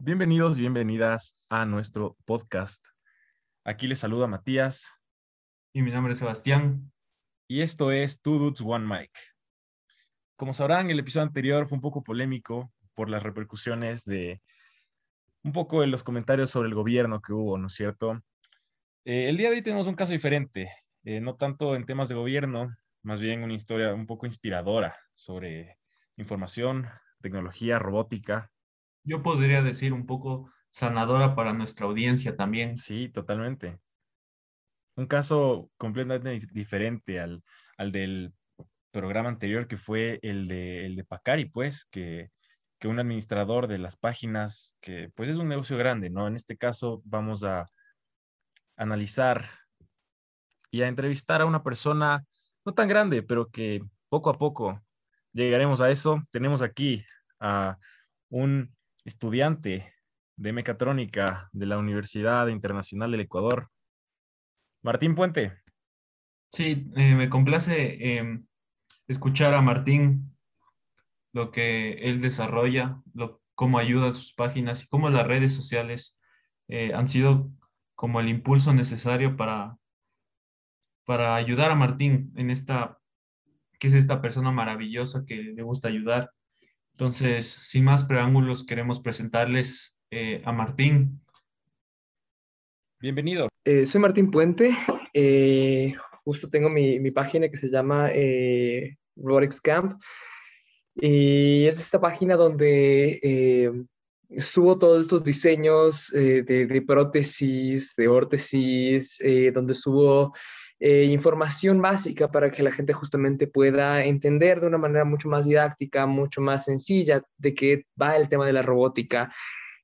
Bienvenidos y bienvenidas a nuestro podcast. Aquí les saluda Matías. Y mi nombre es Sebastián. Y esto es Two Dudes One Mic. Como sabrán, el episodio anterior fue un poco polémico por las repercusiones de un poco de los comentarios sobre el gobierno que hubo, ¿no es cierto? Eh, el día de hoy tenemos un caso diferente, eh, no tanto en temas de gobierno, más bien una historia un poco inspiradora sobre información, tecnología, robótica yo podría decir un poco sanadora para nuestra audiencia también. Sí, totalmente. Un caso completamente diferente al, al del programa anterior que fue el de, el de Pacari, pues, que, que un administrador de las páginas, que pues es un negocio grande, ¿no? En este caso vamos a analizar y a entrevistar a una persona no tan grande, pero que poco a poco llegaremos a eso. Tenemos aquí a un estudiante de mecatrónica de la Universidad Internacional del Ecuador. Martín Puente. Sí, eh, me complace em, escuchar a Martín lo que él desarrolla, lo, cómo ayuda a sus páginas y cómo las redes sociales eh, han sido como el impulso necesario para, para ayudar a Martín en esta, que es esta persona maravillosa que le gusta ayudar entonces, sin más preámbulos, queremos presentarles eh, a Martín. Bienvenido. Eh, soy Martín Puente. Eh, justo tengo mi, mi, página que se llama Robotics Camp. Y es esta página donde subo todos estos diseños de, de, prótesis, de órtesis, donde subo eh, información básica para que la gente justamente pueda entender de una manera mucho más didáctica, mucho más sencilla de qué va el tema de la robótica.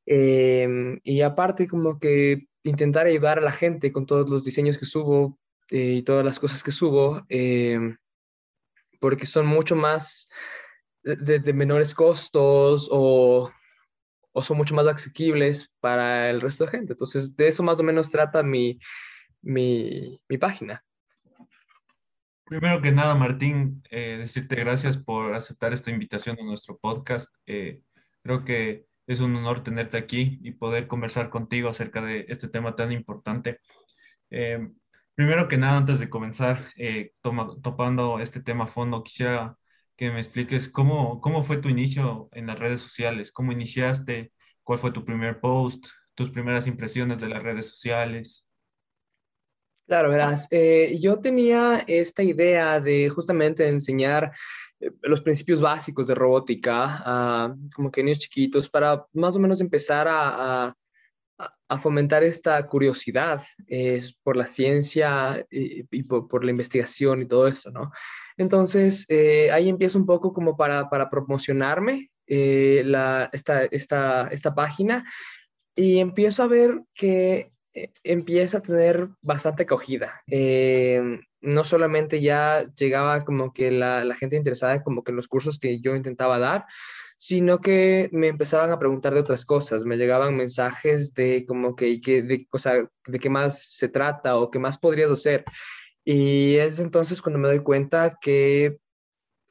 Em, y aparte como que intentar ayudar a la gente con todos los diseños que subo eh, y todas las cosas que subo, em, porque son mucho más de, de menores costos o, o, son mucho más asequibles para el resto de gente. Entonces, de eso más o menos trata mi, mi, mi página. Primero que nada, Martín, eh, decirte gracias por aceptar esta invitación a nuestro podcast. Eh, creo que es un honor tenerte aquí y poder conversar contigo acerca de este tema tan importante. Eh, primero que nada, antes de comenzar topando este tema a fondo, quisiera que me expliques cómo, cómo fue tu inicio en las redes sociales, cómo iniciaste, cuál fue tu primer post, tus primeras impresiones de las redes sociales. Claro, verás, eh, yo tenía esta idea de justamente enseñar eh, los principios básicos de robótica a como que niños chiquitos para más o menos empezar a, a, fomentar esta curiosidad eh, por la ciencia y, por, la investigación y todo eso, ¿no? Entonces, ahí empiezo un poco como para, para promocionarme la, esta, esta, esta página y empiezo a ver que eh, empieza a tener bastante acogida. Eh, no solamente ya llegaba como que la, la, gente interesada como que en los cursos que yo intentaba dar, sino que me empezaban a preguntar de otras cosas, me llegaban mensajes de como que, que de, o sea, de qué más se trata o qué más podrías hacer. Y es entonces cuando me doy cuenta que,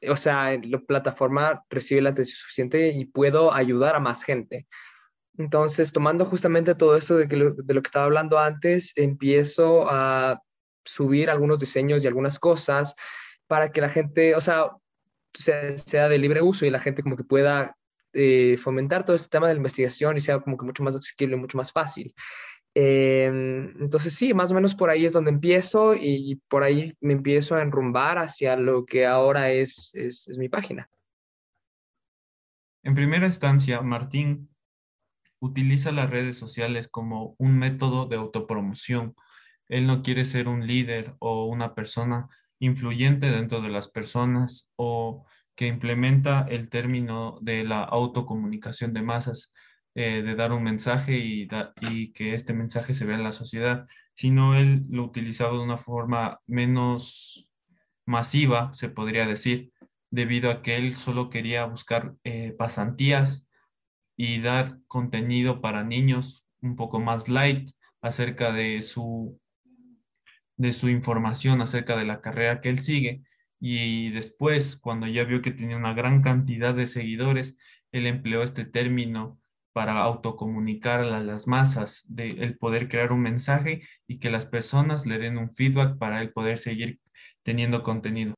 o sea, la plataforma recibe la atención suficiente y puedo ayudar a más gente. Entonces, tomando justamente todo esto de, lo, que estaba hablando antes, empiezo a subir algunos diseños y algunas cosas para que la gente, o sea, sea, de libre uso y la gente como que pueda eh, fomentar todo este tema de la investigación y sea como que mucho más accesible, mucho más fácil. Em, entonces sí, más o menos por ahí es donde empiezo y por ahí me empiezo a enrumbar hacia lo que ahora es, es, es mi página. En primera instancia, Martín utiliza las redes sociales como un método de autopromoción. Él no quiere ser un líder o una persona influyente dentro de las personas o que implementa el término de la autocomunicación de masas, eh, de dar un mensaje y, que este mensaje se vea en la sociedad, sino él lo utilizaba de una forma menos masiva, se podría decir, debido a que él solo quería buscar eh, pasantías y dar contenido para niños un poco más light acerca de su, de su información acerca de la carrera que él sigue. Y después, cuando ya vio que tenía una gran cantidad de seguidores, él empleó este término para autocomunicar a las masas, de el poder crear un mensaje y que las personas le den un feedback para el poder seguir teniendo contenido.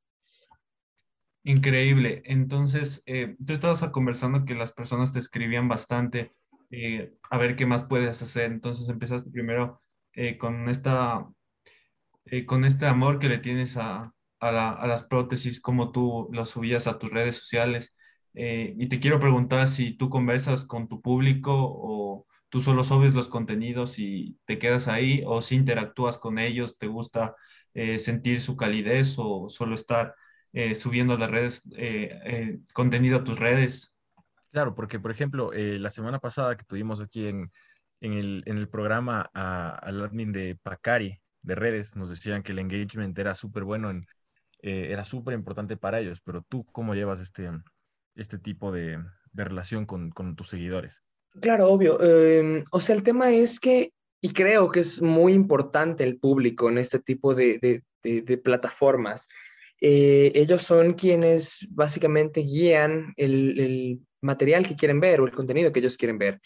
Increíble. Entonces, eh, tú estabas conversando que las personas te escribían bastante eh, a ver qué más puedes hacer. Entonces empezaste primero eh, con, esta, con este amor que le tienes a, a, las prótesis, como tú las subías a tus redes sociales. y te quiero preguntar si tú conversas con tu público o tú solo subes los contenidos y te quedas ahí o si interactúas con ellos, te gusta sentir su calidez o solo estar eh, subiendo las redes, eh, eh, contenido a tus redes. Claro, porque por ejemplo, la semana pasada que tuvimos aquí en, en, el, en el, programa al admin de Pacari de redes, nos decían que el engagement era súper bueno, en, era súper importante para ellos, pero tú, ¿cómo llevas este, este tipo de, de relación con, con, tus seguidores? Claro, obvio. Em, o sea, el tema es que, y creo que es muy importante el público en este tipo de, de, de plataformas. Eh, ellos son quienes básicamente guían el, material que quieren ver o el contenido que ellos quieren ver.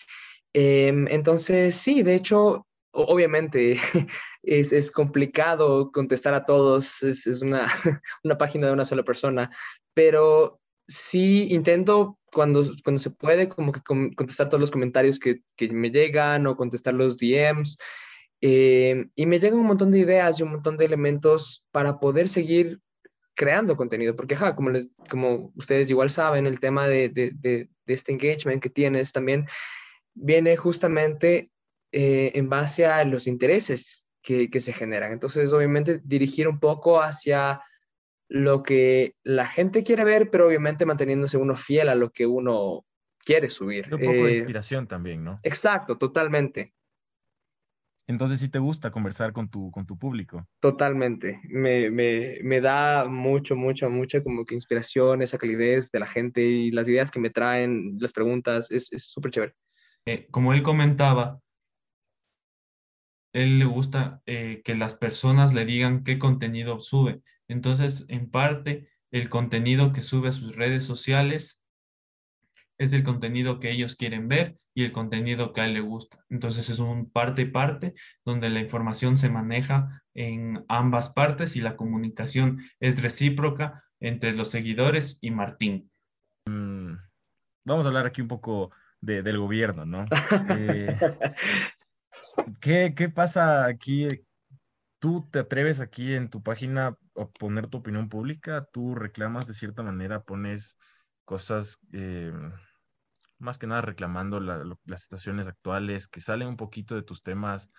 Em, entonces, sí, de hecho, obviamente es, complicado contestar a todos, es, una, una, página de una sola persona, pero sí intento cuando, cuando se puede como que contestar todos los comentarios que, que me llegan o contestar los DMs. Em, y me llegan un montón de ideas y un montón de elementos para poder seguir creando contenido, porque como, les, como ustedes igual saben, el tema de, de, de, este engagement que tienes también viene justamente eh, en base a los intereses que, que, se generan. Entonces, obviamente, dirigir un poco hacia lo que la gente quiere ver, pero obviamente manteniéndose uno fiel a lo que uno quiere subir. Un poco de eh, inspiración también, ¿no? Exacto, totalmente. Entonces sí te gusta conversar con tu, con tu público. Totalmente. Me, me, me, da mucho, mucho, mucha como que inspiración, esa calidez de la gente y las ideas que me traen, las preguntas, es súper chévere. Eh, como él comentaba, él le gusta eh, que las personas le digan qué contenido sube. Entonces, en parte, el contenido que sube a sus redes sociales es el contenido que ellos quieren ver y el contenido que a él le gusta. Entonces es un parte y parte donde la información se maneja en ambas partes y la comunicación es recíproca entre los seguidores y Martín. Mm, vamos a hablar aquí un poco del gobierno, ¿no? Eh, ¿qué, ¿Qué pasa aquí? ¿Tú te atreves aquí en tu página a poner tu opinión pública? ¿Tú reclamas de cierta manera, pones cosas... Eh, más que nada reclamando las situaciones actuales, que salen un poquito de tus temas.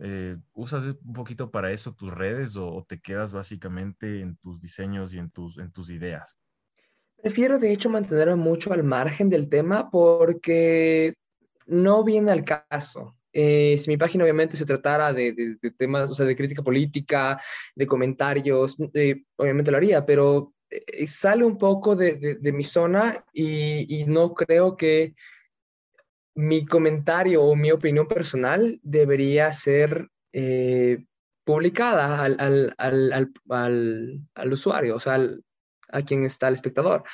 Eh, ¿Usas un poquito para eso tus redes o, te quedas básicamente en tus diseños y en tus, en tus ideas? Prefiero de hecho mantenerme mucho al margen del tema porque no viene al caso. Eh, si mi página obviamente se tratara de, temas, o sea, de crítica política, de comentarios, eh, obviamente lo haría, pero sale un poco de, mi zona y, no creo que mi comentario o mi opinión personal debería ser eh, publicada al, usuario, o sea, a quien está el espectador.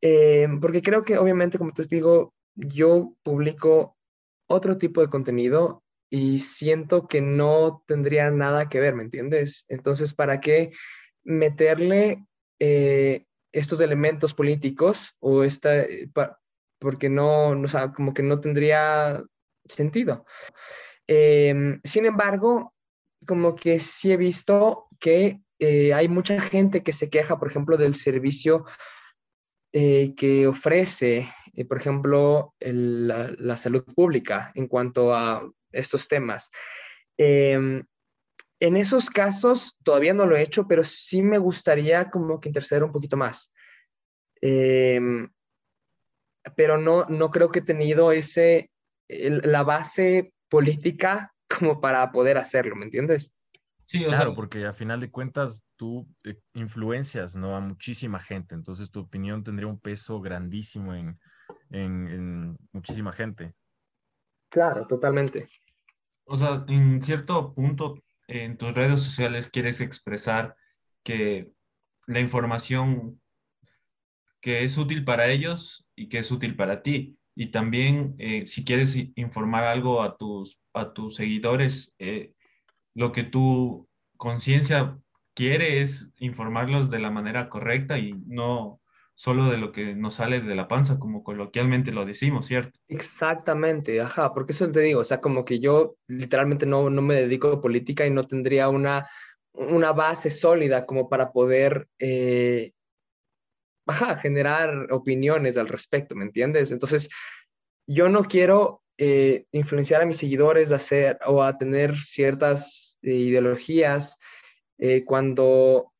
Eh, porque creo que obviamente, como te digo, yo publico otro tipo de contenido y siento que no tendría nada que ver, ¿me entiendes? Entonces, ¿para qué meterle eh, estos elementos políticos o esta, eh, porque no, como que no tendría sentido. Em, sin embargo, como que sí he visto que eh, hay mucha gente que se queja, por ejemplo, del servicio que ofrece, por ejemplo, la, la, salud pública en cuanto a estos temas. En esos casos todavía no lo he hecho, pero sí me gustaría como que interceder un poquito más. Em, pero no, no creo que he tenido ese, la base política como para poder hacerlo, ¿me entiendes? Sí, claro, porque a final de cuentas tú eh, influencias ¿no? a muchísima gente, entonces tu opinión tendría un peso grandísimo en, en muchísima gente. Claro, totalmente. O sea, en cierto punto en tus redes sociales quieres expresar que la información que es útil para ellos y que es útil para ti, y también eh, si quieres informar algo a tus, a tus seguidores, eh, lo que tu conciencia quiere es informarlos de la manera correcta y no solo de lo que nos sale de la panza, como coloquialmente lo decimos, ¿cierto? Exactamente, ajá, porque eso te digo, o sea, como que yo literalmente no, no me dedico a política y no tendría una, una base sólida como para poder, eh, generar opiniones al respecto, ¿me entiendes? Entonces, yo no quiero eh, influenciar a mis seguidores a hacer o a tener ciertas eh, ideologías cuando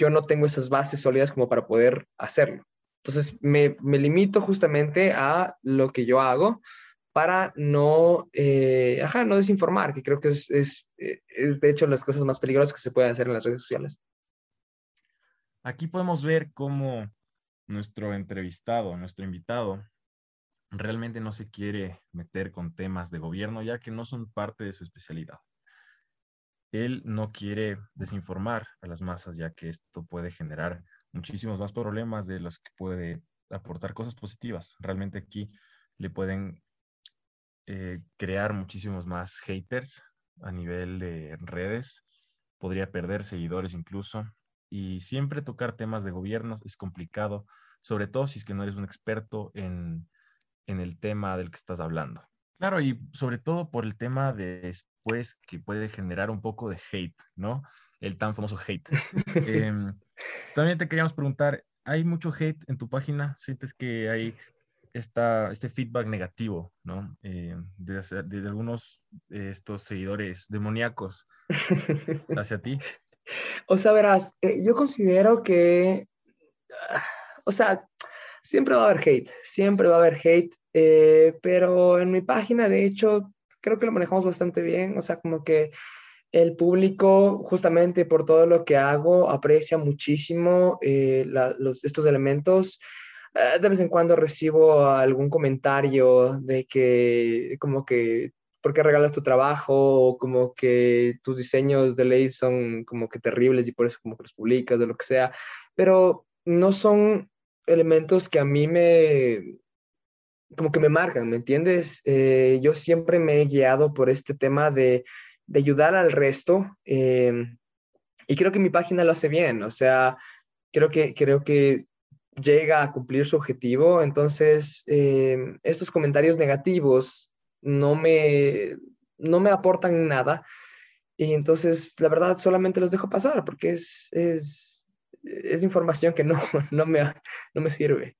yo no tengo esas bases sólidas como para poder hacerlo. Entonces, me, limito justamente a lo que yo hago para no, eh, no desinformar, que creo que es, es, de hecho las cosas más peligrosas que se pueden hacer en las redes sociales. Aquí podemos ver cómo nuestro entrevistado, nuestro invitado, realmente no se quiere meter con temas de gobierno, ya que no son parte de su especialidad él no quiere desinformar a las masas, ya que esto puede generar muchísimos más problemas de los que puede aportar cosas positivas. Realmente aquí le pueden eh, crear muchísimos más haters a nivel de redes, podría perder seguidores incluso, y siempre tocar temas de gobierno es complicado, sobre todo si es que no eres un experto en, en el tema del que estás hablando. Claro, y sobre todo por el tema de pues que puede generar un poco de hate, ¿no? El tan famoso hate. Em, también te queríamos preguntar, ¿hay mucho hate en tu página? ¿Sientes que hay esta, este feedback negativo, ¿no? Eh, de, de, algunos de estos seguidores demoníacos hacia ti. O sea, verás, eh, yo considero que, ah, o sea, siempre va a haber hate, siempre va a haber hate, eh, pero en mi página, de hecho, creo que lo manejamos bastante bien, o sea, como que el público, justamente por todo lo que hago, aprecia muchísimo eh, los, estos elementos. Eh, de vez en cuando recibo algún comentario de que, como que, ¿por qué regalas tu trabajo? O como que tus diseños de ley son como que terribles y por eso como que los publicas, de lo que sea. Pero no son elementos que a mí me, como que me marcan, ¿me entiendes? Eh, yo siempre me he guiado por este tema de, de ayudar al resto em, y creo que mi página lo hace bien, o sea, creo que, creo que llega a cumplir su objetivo, entonces em, estos comentarios negativos no me, no me aportan nada y entonces la verdad solamente los dejo pasar porque es, es, es información que no, no, me, no me sirve.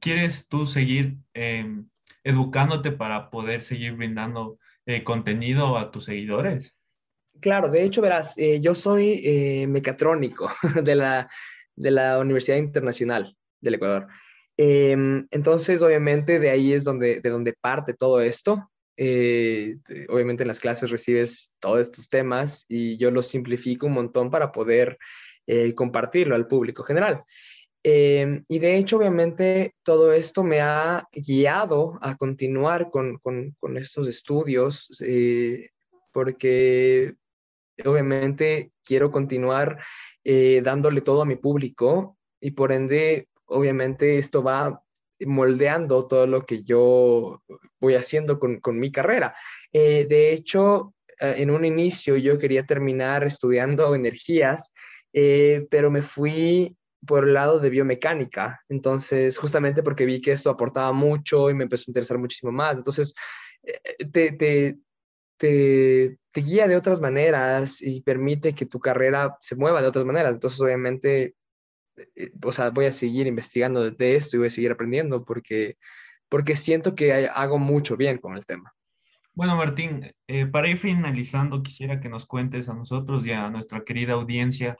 ¿Quieres tú seguir em, educándote para poder seguir brindando eh, contenido a tus seguidores? Claro, de hecho, verás, eh, yo soy eh, mecatrónico de la, de la Universidad Internacional del Ecuador. Em, entonces, obviamente, de ahí es donde, de donde parte todo esto. obviamente en las clases recibes todos estos temas y yo los simplifico un montón para poder compartirlo al público general. Em, y de hecho, obviamente, todo esto me ha guiado a continuar con, con, con estos estudios, eh, porque obviamente quiero continuar eh, dándole todo a mi público y por ende, obviamente, esto va moldeando todo lo que yo voy haciendo con, con mi carrera. Eh, de hecho, en un inicio yo quería terminar estudiando energías, pero me fui por el lado de biomecánica. Entonces, justamente porque vi que esto aportaba mucho y me empezó a interesar muchísimo más. Entonces, eh, te, te, te, te, guía de otras maneras y permite que tu carrera se mueva de otras maneras. Entonces, obviamente, eh, o sea, voy a seguir investigando de esto y voy a seguir aprendiendo porque, porque siento que hago mucho bien con el tema. Bueno, Martín, eh, para ir finalizando, quisiera que nos cuentes a nosotros y a nuestra querida audiencia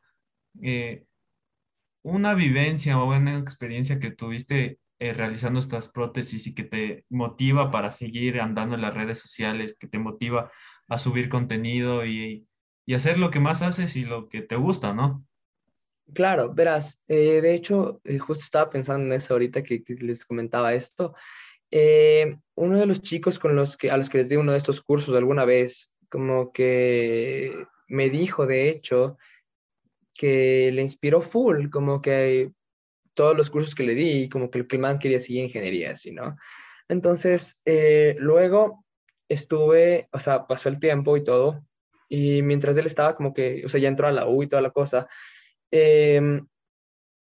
eh, una vivencia o una experiencia que tuviste eh, realizando estas prótesis y que te motiva para seguir andando en las redes sociales, que te motiva a subir contenido y, hacer lo que más haces y lo que te gusta, ¿no? Claro, verás, eh, de hecho, eh, justo estaba pensando en eso ahorita que, les comentaba esto. uno de los chicos con los que, a los que les di uno de estos cursos alguna vez, como que me dijo, de hecho, que le inspiró full, como que todos los cursos que le di como que el que más quería seguir ingeniería, así, ¿no? Entonces, eh, luego estuve, o sea, pasó el tiempo y todo, y mientras él estaba como que, o sea, ya entró a la U y toda la cosa, em,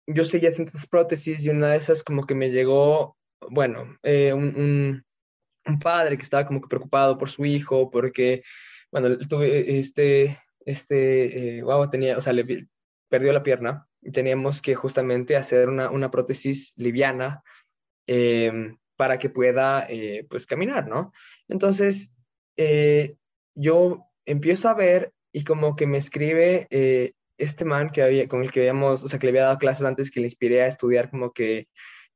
yo seguía haciendo estas prótesis y una de esas como que me llegó, bueno, eh, un, un, padre que estaba como que preocupado por su hijo, porque, bueno, tuve este, este, eh, tenía, o sea, le perdió la pierna y teníamos que justamente hacer una, una prótesis liviana em, para que pueda, eh, pues, caminar, ¿no? Entonces, yo empiezo a ver y como que me escribe este man que había, con el que habíamos, o sea, que le había dado clases antes, que le inspiré a estudiar como que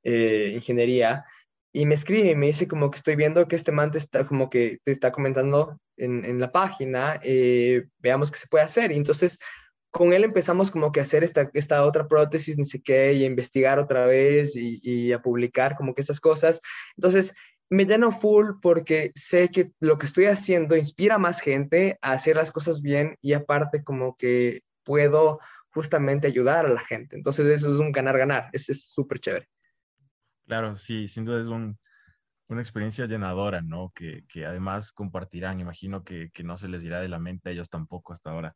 eh, ingeniería, y me escribe y me dice como que estoy viendo que este man te está como que te está comentando en, en la página, eh, veamos qué se puede hacer. Y entonces con él empezamos como que a hacer esta, esta otra prótesis, ni sé qué, y a investigar otra vez y, a publicar como que esas cosas. Entonces, me lleno full porque sé que lo que estoy haciendo inspira a más gente a hacer las cosas bien y aparte como que puedo justamente ayudar a la gente. Entonces eso es un ganar-ganar, eso es súper chévere. Claro, sí, sin duda es una experiencia llenadora, ¿no? Que, además compartirán, imagino que, no se les dirá de la mente a ellos tampoco hasta ahora.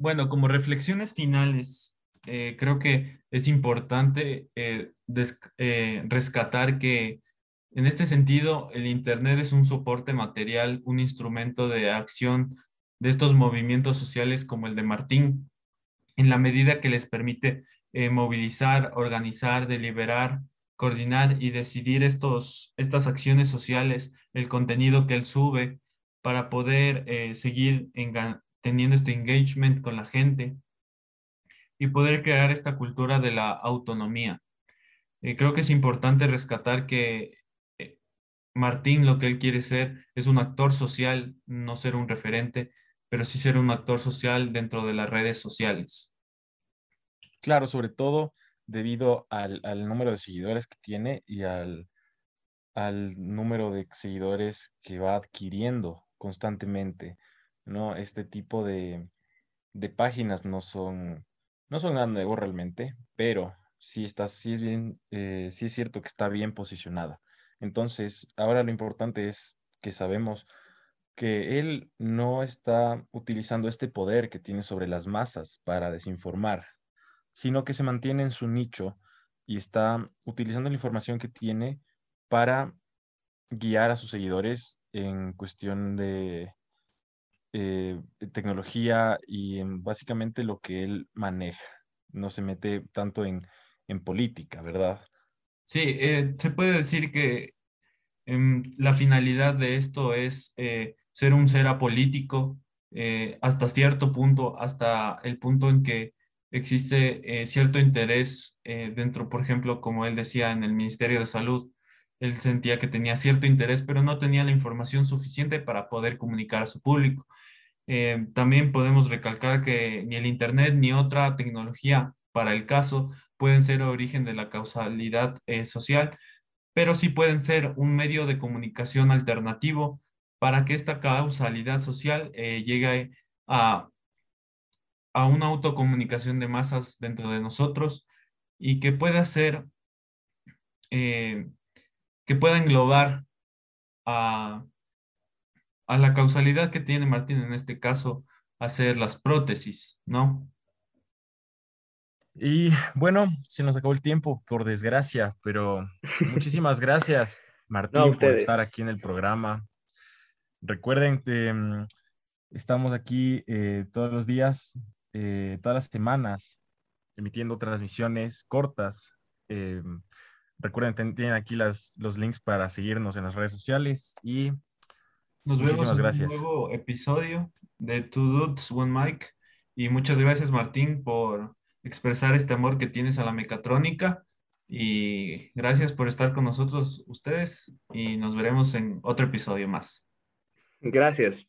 Bueno, como reflexiones finales, eh, creo que es importante eh, eh, rescatar que en este sentido el Internet es un soporte material, un instrumento de acción de estos movimientos sociales como el de Martín, en la medida que les permite movilizar, organizar, deliberar, coordinar y decidir estos, estas acciones sociales, el contenido que él sube, para poder seguir teniendo este engagement con la gente y poder crear esta cultura de la autonomía. Eh, creo que es importante rescatar que Martín lo que él quiere ser es un actor social, no ser un referente, pero sí ser un actor social dentro de las redes sociales. Claro, sobre todo debido al, número de seguidores que tiene y al, al número de seguidores que va adquiriendo constantemente, ¿no? Este tipo de, páginas no son, no son realmente, pero sí, está, es bien, eh, sí es cierto que está bien posicionada. Entonces, ahora lo importante es que sabemos que él no está utilizando este poder que tiene sobre las masas para desinformar, sino que se mantiene en su nicho y está utilizando la información que tiene para guiar a sus seguidores en cuestión de eh, tecnología y en básicamente lo que él maneja. No se mete tanto en, política, ¿verdad? Sí, eh, se puede decir que em, la finalidad de esto es eh, ser un ser apolítico eh, hasta cierto punto, hasta el punto en que existe eh, cierto interés eh, dentro, por ejemplo, como él decía en el Ministerio de Salud, él sentía que tenía cierto interés, pero no tenía la información suficiente para poder comunicar a su público. También podemos recalcar que ni el Internet ni otra tecnología para el caso pueden ser origen de la causalidad social, pero sí pueden ser un medio de comunicación alternativo para que esta causalidad social eh, llegue a, a una autocomunicación de masas dentro de nosotros y que pueda ser, eh, que pueda englobar a, a la causalidad que tiene Martín en este caso, hacer las prótesis, ¿no? Y bueno, se nos acabó el tiempo, por desgracia, pero muchísimas gracias, Martín, por estar aquí en el programa. Recuerden que mm, estamos aquí eh, todos los días, eh, todas las semanas, emitiendo transmisiones cortas. Eh, recuerden, tienen aquí las, los links para seguirnos en las redes sociales y nos muchísimas vemos en un nuevo episodio de Two Dudes, One Mic. Y muchas gracias, Martín, por expresar este amor que tienes a la mecatrónica. Y gracias por estar con nosotros ustedes y nos veremos en otro episodio más. Gracias.